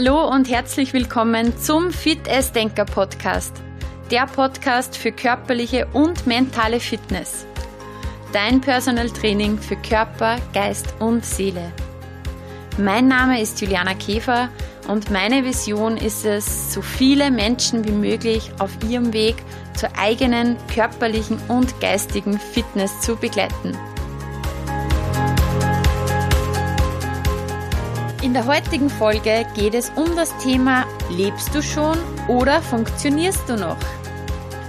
Hallo und herzlich willkommen zum Fit as Denker Podcast, der Podcast für körperliche und mentale Fitness. Dein Personal Training für Körper, Geist und Seele. Mein Name ist Juliana Käfer und meine Vision ist es, so viele Menschen wie möglich auf ihrem Weg zur eigenen körperlichen und geistigen Fitness zu begleiten. In der heutigen Folge geht es um das Thema Lebst du schon oder funktionierst du noch?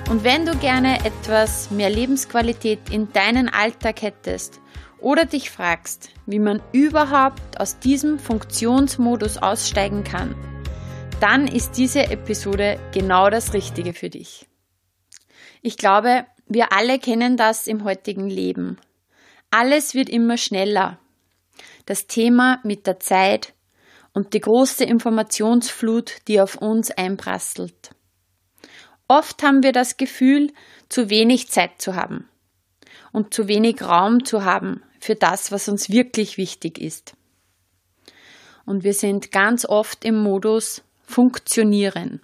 Und wenn du gerne etwas mehr Lebensqualität in deinen Alltag hättest oder dich fragst, wie man überhaupt aus diesem Funktionsmodus aussteigen kann, dann ist diese Episode genau das Richtige für dich. Ich glaube, wir alle kennen das im heutigen Leben. Alles wird immer schneller, das Thema mit der Zeit und die große Informationsflut, die auf uns einprasselt. Oft haben wir das Gefühl, zu wenig Zeit zu haben und zu wenig Raum zu haben für das, was uns wirklich wichtig ist. Und wir sind ganz oft im Modus Funktionieren.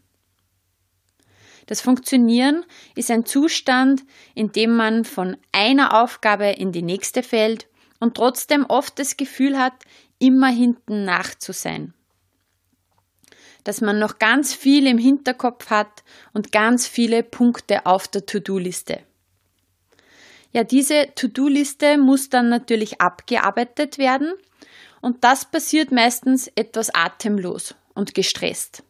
Das Funktionieren ist ein Zustand, in dem man von einer Aufgabe in die nächste fällt und trotzdem oft das Gefühl hat, immer hinten nach zu sein. Dass man noch ganz viel im Hinterkopf hat und ganz viele Punkte auf der To-Do-Liste. Ja, diese To-Do-Liste muss dann natürlich abgearbeitet werden und das passiert meistens etwas atemlos und gestresst.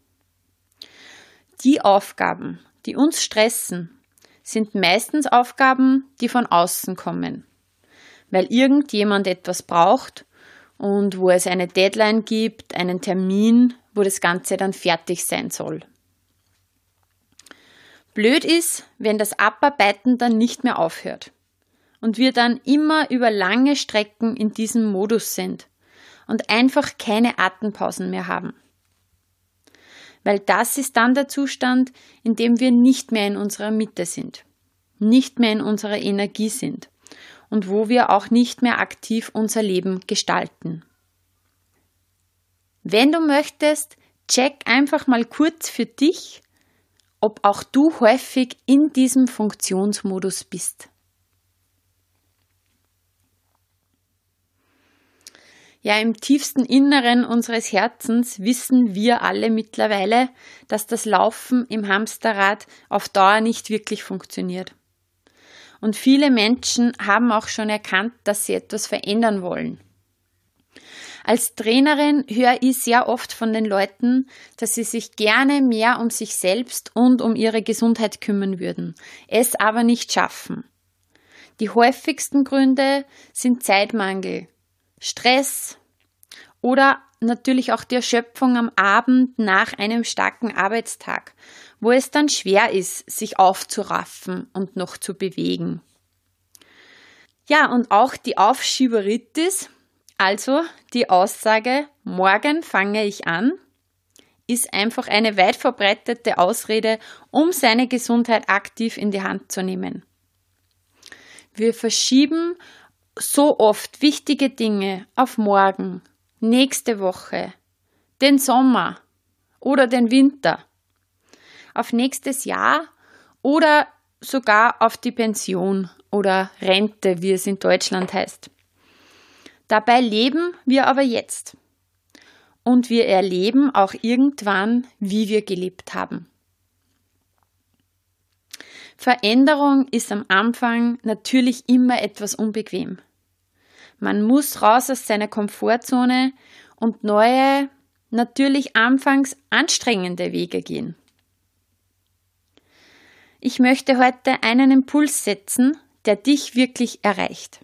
Die Aufgaben, die uns stressen, sind meistens Aufgaben, die von außen kommen weil irgendjemand etwas braucht und wo es eine Deadline gibt, einen Termin, wo das Ganze dann fertig sein soll. Blöd ist, wenn das Abarbeiten dann nicht mehr aufhört und wir dann immer über lange Strecken in diesem Modus sind und einfach keine Atempausen mehr haben. Weil das ist dann der Zustand, in dem wir nicht mehr in unserer Mitte sind, nicht mehr in unserer Energie sind und wo wir auch nicht mehr aktiv unser Leben gestalten. Wenn du möchtest, check einfach mal kurz für dich, ob auch du häufig in diesem Funktionsmodus bist. Ja, im tiefsten Inneren unseres Herzens wissen wir alle mittlerweile, dass das Laufen im Hamsterrad auf Dauer nicht wirklich funktioniert. Und viele Menschen haben auch schon erkannt, dass sie etwas verändern wollen. Als Trainerin höre ich sehr oft von den Leuten, dass sie sich gerne mehr um sich selbst und um ihre Gesundheit kümmern würden, es aber nicht schaffen. Die häufigsten Gründe sind Zeitmangel, Stress oder natürlich auch die Erschöpfung am Abend nach einem starken Arbeitstag, wo es dann schwer ist, sich aufzuraffen und noch zu bewegen. Ja, und auch die Aufschieberitis, also die Aussage, morgen fange ich an, ist einfach eine weit verbreitete Ausrede, um seine Gesundheit aktiv in die Hand zu nehmen. Wir verschieben so oft wichtige Dinge auf morgen, nächste Woche, den Sommer oder den Winter, auf nächstes Jahr oder sogar auf die Pension oder Rente, wie es in Deutschland heißt. Dabei leben wir aber jetzt. Und wir erleben auch irgendwann, wie wir gelebt haben. Veränderung ist am Anfang natürlich immer etwas unbequem. Man muss raus aus seiner Komfortzone und neue, natürlich anfangs anstrengende Wege gehen. Ich möchte heute einen Impuls setzen, der dich wirklich erreicht.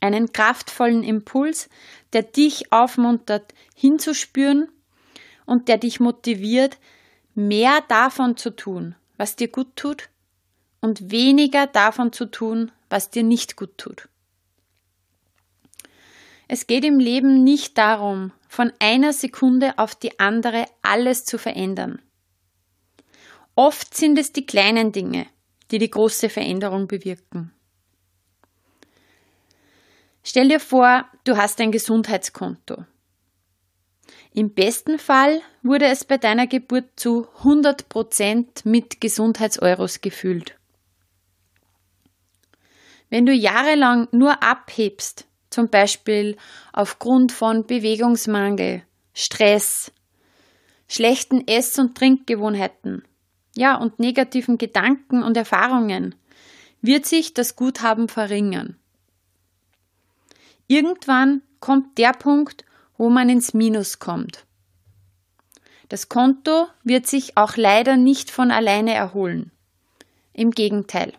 Einen kraftvollen Impuls, der dich aufmuntert, hinzuspüren und der dich motiviert, mehr davon zu tun, was dir gut tut und weniger davon zu tun, was dir nicht gut tut. Es geht im Leben nicht darum, von einer Sekunde auf die andere alles zu verändern. Oft sind es die kleinen Dinge, die die große Veränderung bewirken. Stell dir vor, du hast ein Gesundheitskonto. Im besten Fall wurde es bei deiner Geburt zu 100% mit Gesundheitseuros gefüllt. Wenn du jahrelang nur abhebst, zum Beispiel aufgrund von Bewegungsmangel, Stress, schlechten Ess- und Trinkgewohnheiten, ja, und negativen Gedanken und Erfahrungen, wird sich das Guthaben verringern. Irgendwann kommt der Punkt, wo man ins Minus kommt. Das Konto wird sich auch leider nicht von alleine erholen. Im Gegenteil.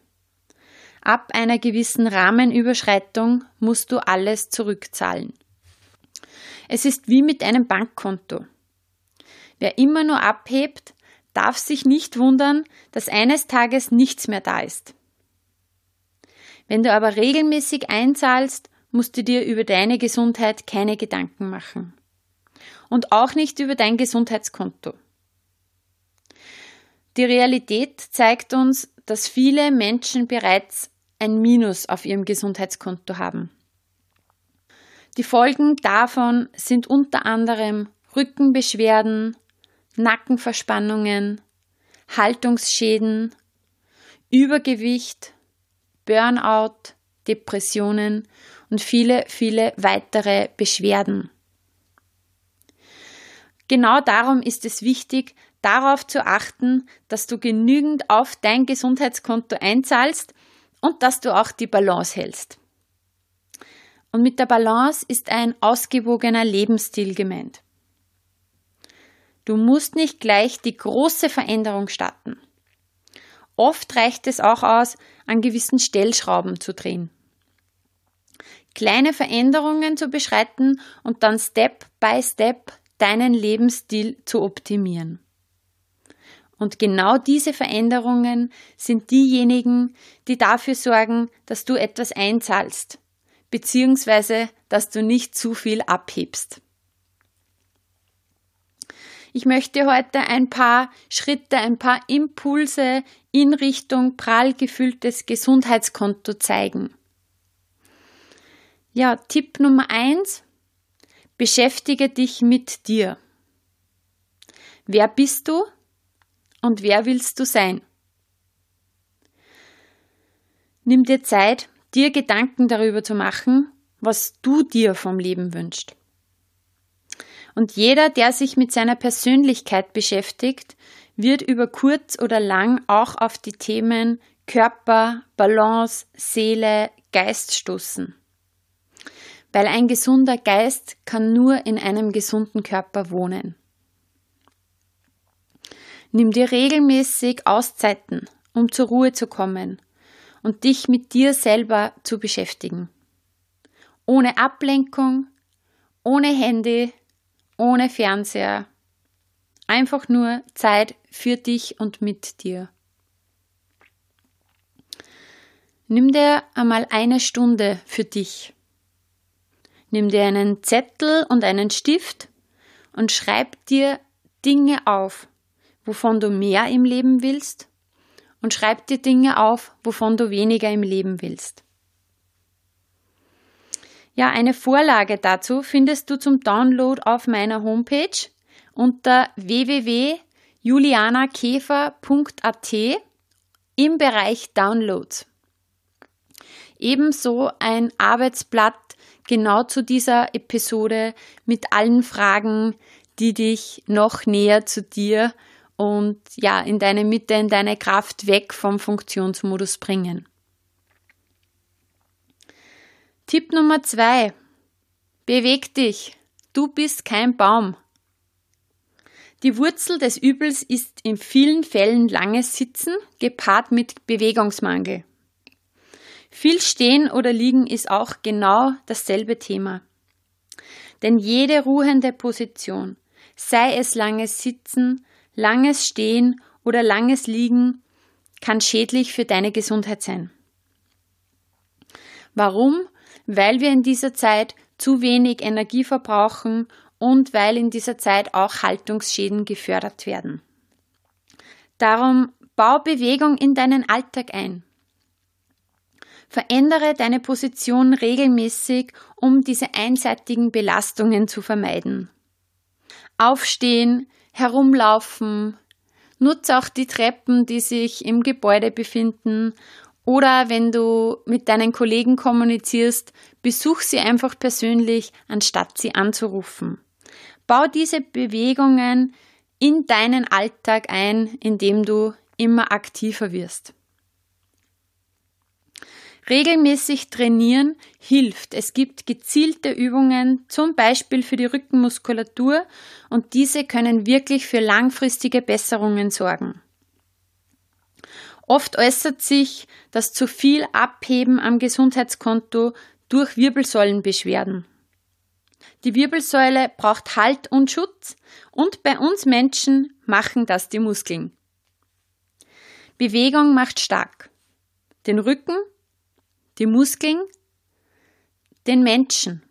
Ab einer gewissen Rahmenüberschreitung musst du alles zurückzahlen. Es ist wie mit einem Bankkonto. Wer immer nur abhebt, darf sich nicht wundern, dass eines Tages nichts mehr da ist. Wenn du aber regelmäßig einzahlst, musst du dir über deine Gesundheit keine Gedanken machen. Und auch nicht über dein Gesundheitskonto. Die Realität zeigt uns, dass viele Menschen bereits ein Minus auf ihrem Gesundheitskonto haben. Die Folgen davon sind unter anderem Rückenbeschwerden, Nackenverspannungen, Haltungsschäden, Übergewicht, Burnout, Depressionen und viele, viele weitere Beschwerden. Genau darum ist es wichtig, darauf zu achten, dass du genügend auf dein Gesundheitskonto einzahlst und dass du auch die Balance hältst. Und mit der Balance ist ein ausgewogener Lebensstil gemeint. Du musst nicht gleich die große Veränderung starten. Oft reicht es auch aus, an gewissen Stellschrauben zu drehen. Kleine Veränderungen zu beschreiten und dann Step by Step deinen Lebensstil zu optimieren. Und genau diese Veränderungen sind diejenigen, die dafür sorgen, dass du etwas einzahlst, beziehungsweise dass du nicht zu viel abhebst. Ich möchte heute ein paar Schritte, ein paar Impulse in Richtung prall gefülltes Gesundheitskonto zeigen. Ja, Tipp Nummer eins: Beschäftige dich mit dir. Wer bist du? und wer willst du sein? Nimm dir Zeit, dir Gedanken darüber zu machen, was du dir vom Leben wünschst. Und jeder, der sich mit seiner Persönlichkeit beschäftigt, wird über kurz oder lang auch auf die Themen Körper, Balance, Seele, Geist stoßen. Weil ein gesunder Geist kann nur in einem gesunden Körper wohnen. Nimm dir regelmäßig Auszeiten, um zur Ruhe zu kommen und dich mit dir selber zu beschäftigen. Ohne Ablenkung, ohne Handy, ohne Fernseher. Einfach nur Zeit für dich und mit dir. Nimm dir einmal eine Stunde für dich. Nimm dir einen Zettel und einen Stift und schreib dir Dinge auf, wovon du mehr im Leben willst und schreib dir Dinge auf, wovon du weniger im Leben willst. Ja, eine Vorlage dazu findest du zum Download auf meiner Homepage unter www.julianakäfer.at im Bereich Downloads. Ebenso ein Arbeitsblatt genau zu dieser Episode mit allen Fragen, die dich noch näher zu dir und ja, in deine Mitte, in deine Kraft weg vom Funktionsmodus bringen. Tipp Nummer zwei. Beweg dich. Du bist kein Baum. Die Wurzel des Übels ist in vielen Fällen langes Sitzen, gepaart mit Bewegungsmangel. Viel Stehen oder Liegen ist auch genau dasselbe Thema. Denn jede ruhende Position, sei es langes Sitzen, Langes Stehen oder langes Liegen kann schädlich für deine Gesundheit sein. Warum? Weil wir in dieser Zeit zu wenig Energie verbrauchen und weil in dieser Zeit auch Haltungsschäden gefördert werden. Darum bau Bewegung in deinen Alltag ein. Verändere deine Position regelmäßig, um diese einseitigen Belastungen zu vermeiden. Aufstehen, herumlaufen, nutze auch die Treppen, die sich im Gebäude befinden oder wenn du mit deinen Kollegen kommunizierst, besuch sie einfach persönlich, anstatt sie anzurufen. Bau diese Bewegungen in deinen Alltag ein, indem du immer aktiver wirst. Regelmäßig trainieren hilft. Es gibt gezielte Übungen, zum Beispiel für die Rückenmuskulatur, und diese können wirklich für langfristige Besserungen sorgen. Oft äußert sich das zu viel Abheben am Gesundheitskonto durch Wirbelsäulenbeschwerden. Die Wirbelsäule braucht Halt und Schutz und bei uns Menschen machen das die Muskeln. Bewegung macht stark. Den Rücken, die Muskeln, den Menschen.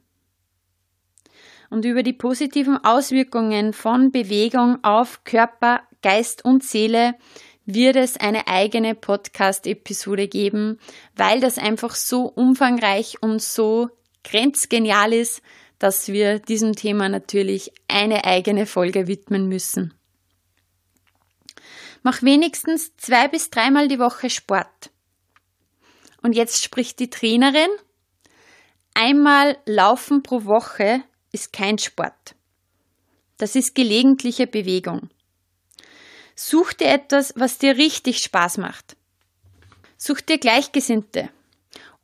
Und über die positiven Auswirkungen von Bewegung auf Körper, Geist und Seele wird es eine eigene Podcast-Episode geben, weil das einfach so umfangreich und so grenzgenial ist, dass wir diesem Thema natürlich eine eigene Folge widmen müssen. Mach wenigstens zwei bis dreimal die Woche Sport. Und jetzt spricht die Trainerin. Einmal laufen pro Woche ist kein Sport. Das ist gelegentliche Bewegung. Such dir etwas, was dir richtig Spaß macht. Such dir Gleichgesinnte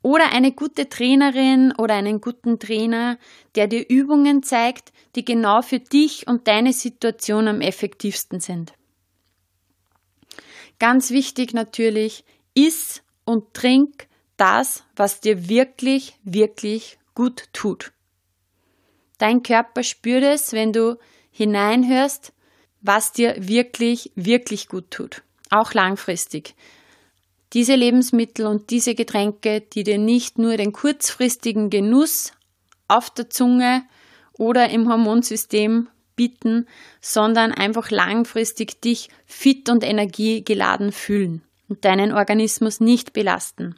oder eine gute Trainerin oder einen guten Trainer, der dir Übungen zeigt, die genau für dich und deine Situation am effektivsten sind. Ganz wichtig natürlich, iss und trink das, was dir wirklich, wirklich gut tut. Dein Körper spürt es, wenn du hineinhörst, was dir wirklich, wirklich gut tut. Auch langfristig. Diese Lebensmittel und diese Getränke, die dir nicht nur den kurzfristigen Genuss auf der Zunge oder im Hormonsystem bieten, sondern einfach langfristig dich fit und energiegeladen fühlen und deinen Organismus nicht belasten.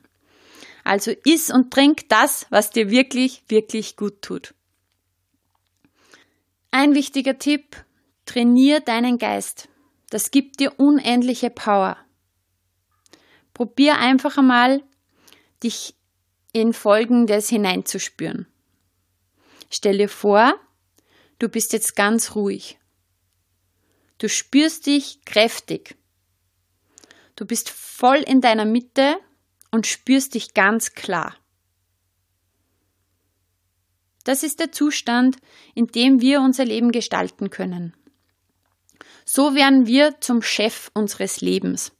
Also iss und trink das, was dir wirklich, wirklich gut tut. Ein wichtiger Tipp, trainier deinen Geist. Das gibt dir unendliche Power. Probier einfach einmal, dich in Folgendes hineinzuspüren. Stell dir vor, du bist jetzt ganz ruhig. Du spürst dich kräftig. Du bist voll in deiner Mitte und spürst dich ganz klar. Das ist der Zustand, in dem wir unser Leben gestalten können. So werden wir zum Chef unseres Lebens.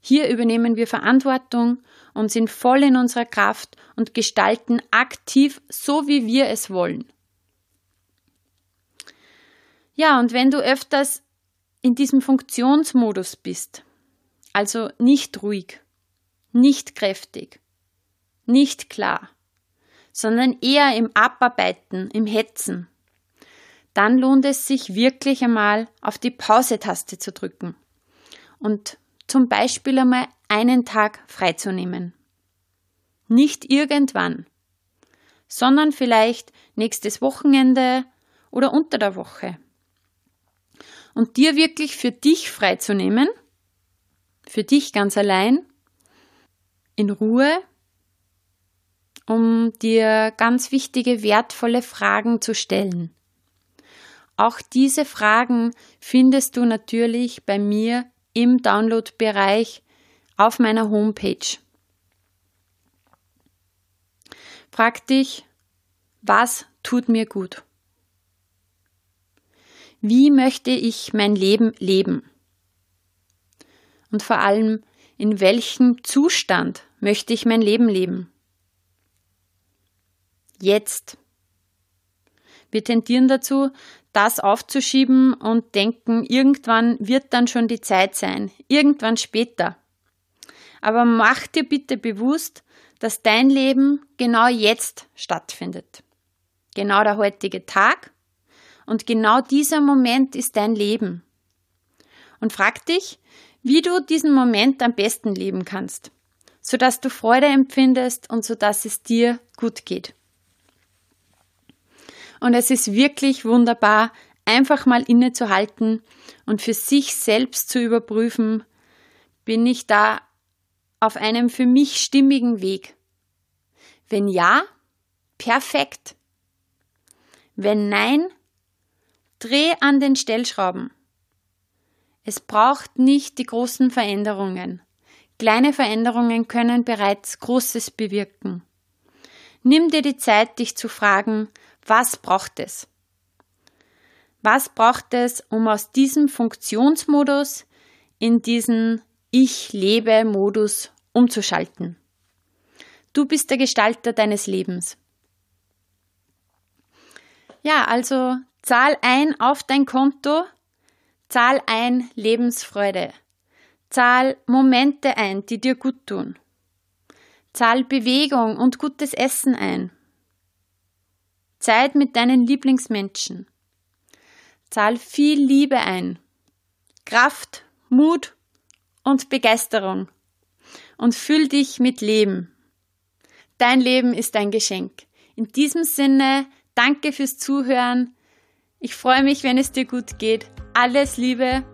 Hier übernehmen wir Verantwortung und sind voll in unserer Kraft und gestalten aktiv so, wie wir es wollen. Ja, und wenn du öfters in diesem Funktionsmodus bist, also nicht ruhig, nicht kräftig, nicht klar, sondern eher im Abarbeiten, im Hetzen, dann lohnt es sich wirklich einmal auf die Pause-Taste zu drücken und zum Beispiel einmal einen Tag freizunehmen. Nicht irgendwann, sondern vielleicht nächstes Wochenende oder unter der Woche. Und dir wirklich für dich freizunehmen, für dich ganz allein in Ruhe, um dir ganz wichtige, wertvolle Fragen zu stellen. Auch diese Fragen findest du natürlich bei mir im Download-Bereich auf meiner Homepage. Frag dich, was tut mir gut? Wie möchte ich mein Leben leben? Und vor allem, in welchem Zustand möchte ich mein Leben leben? Jetzt. Wir tendieren dazu, das aufzuschieben und denken, irgendwann wird dann schon die Zeit sein, irgendwann später. Aber mach dir bitte bewusst, dass dein Leben genau jetzt stattfindet. Genau der heutige Tag und genau dieser Moment ist dein Leben. Und frag dich, wie du diesen Moment am besten leben kannst, sodass du Freude empfindest und sodass es dir gut geht. Und es ist wirklich wunderbar, einfach mal innezuhalten und für sich selbst zu überprüfen, bin ich da auf einem für mich stimmigen Weg? Wenn ja, perfekt. Wenn nein, dreh an den Stellschrauben. Es braucht nicht die großen Veränderungen. Kleine Veränderungen können bereits Großes bewirken. Nimm dir die Zeit, dich zu fragen, was braucht es? Was braucht es, um aus diesem Funktionsmodus in diesen Ich lebe Modus umzuschalten? Du bist der Gestalter deines Lebens. Ja, also zahl ein auf dein Konto, zahl ein Lebensfreude. Zahl Momente ein, die dir gut tun. Zahl Bewegung und gutes Essen ein. Zeit mit deinen Lieblingsmenschen. Zahl viel Liebe ein. Kraft, Mut und Begeisterung. Und füll dich mit Leben. Dein Leben ist ein Geschenk. In diesem Sinne, danke fürs Zuhören. Ich freue mich, wenn es dir gut geht. Alles Liebe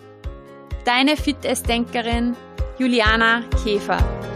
Deine Fitnessdenkerin Juliana Käfer.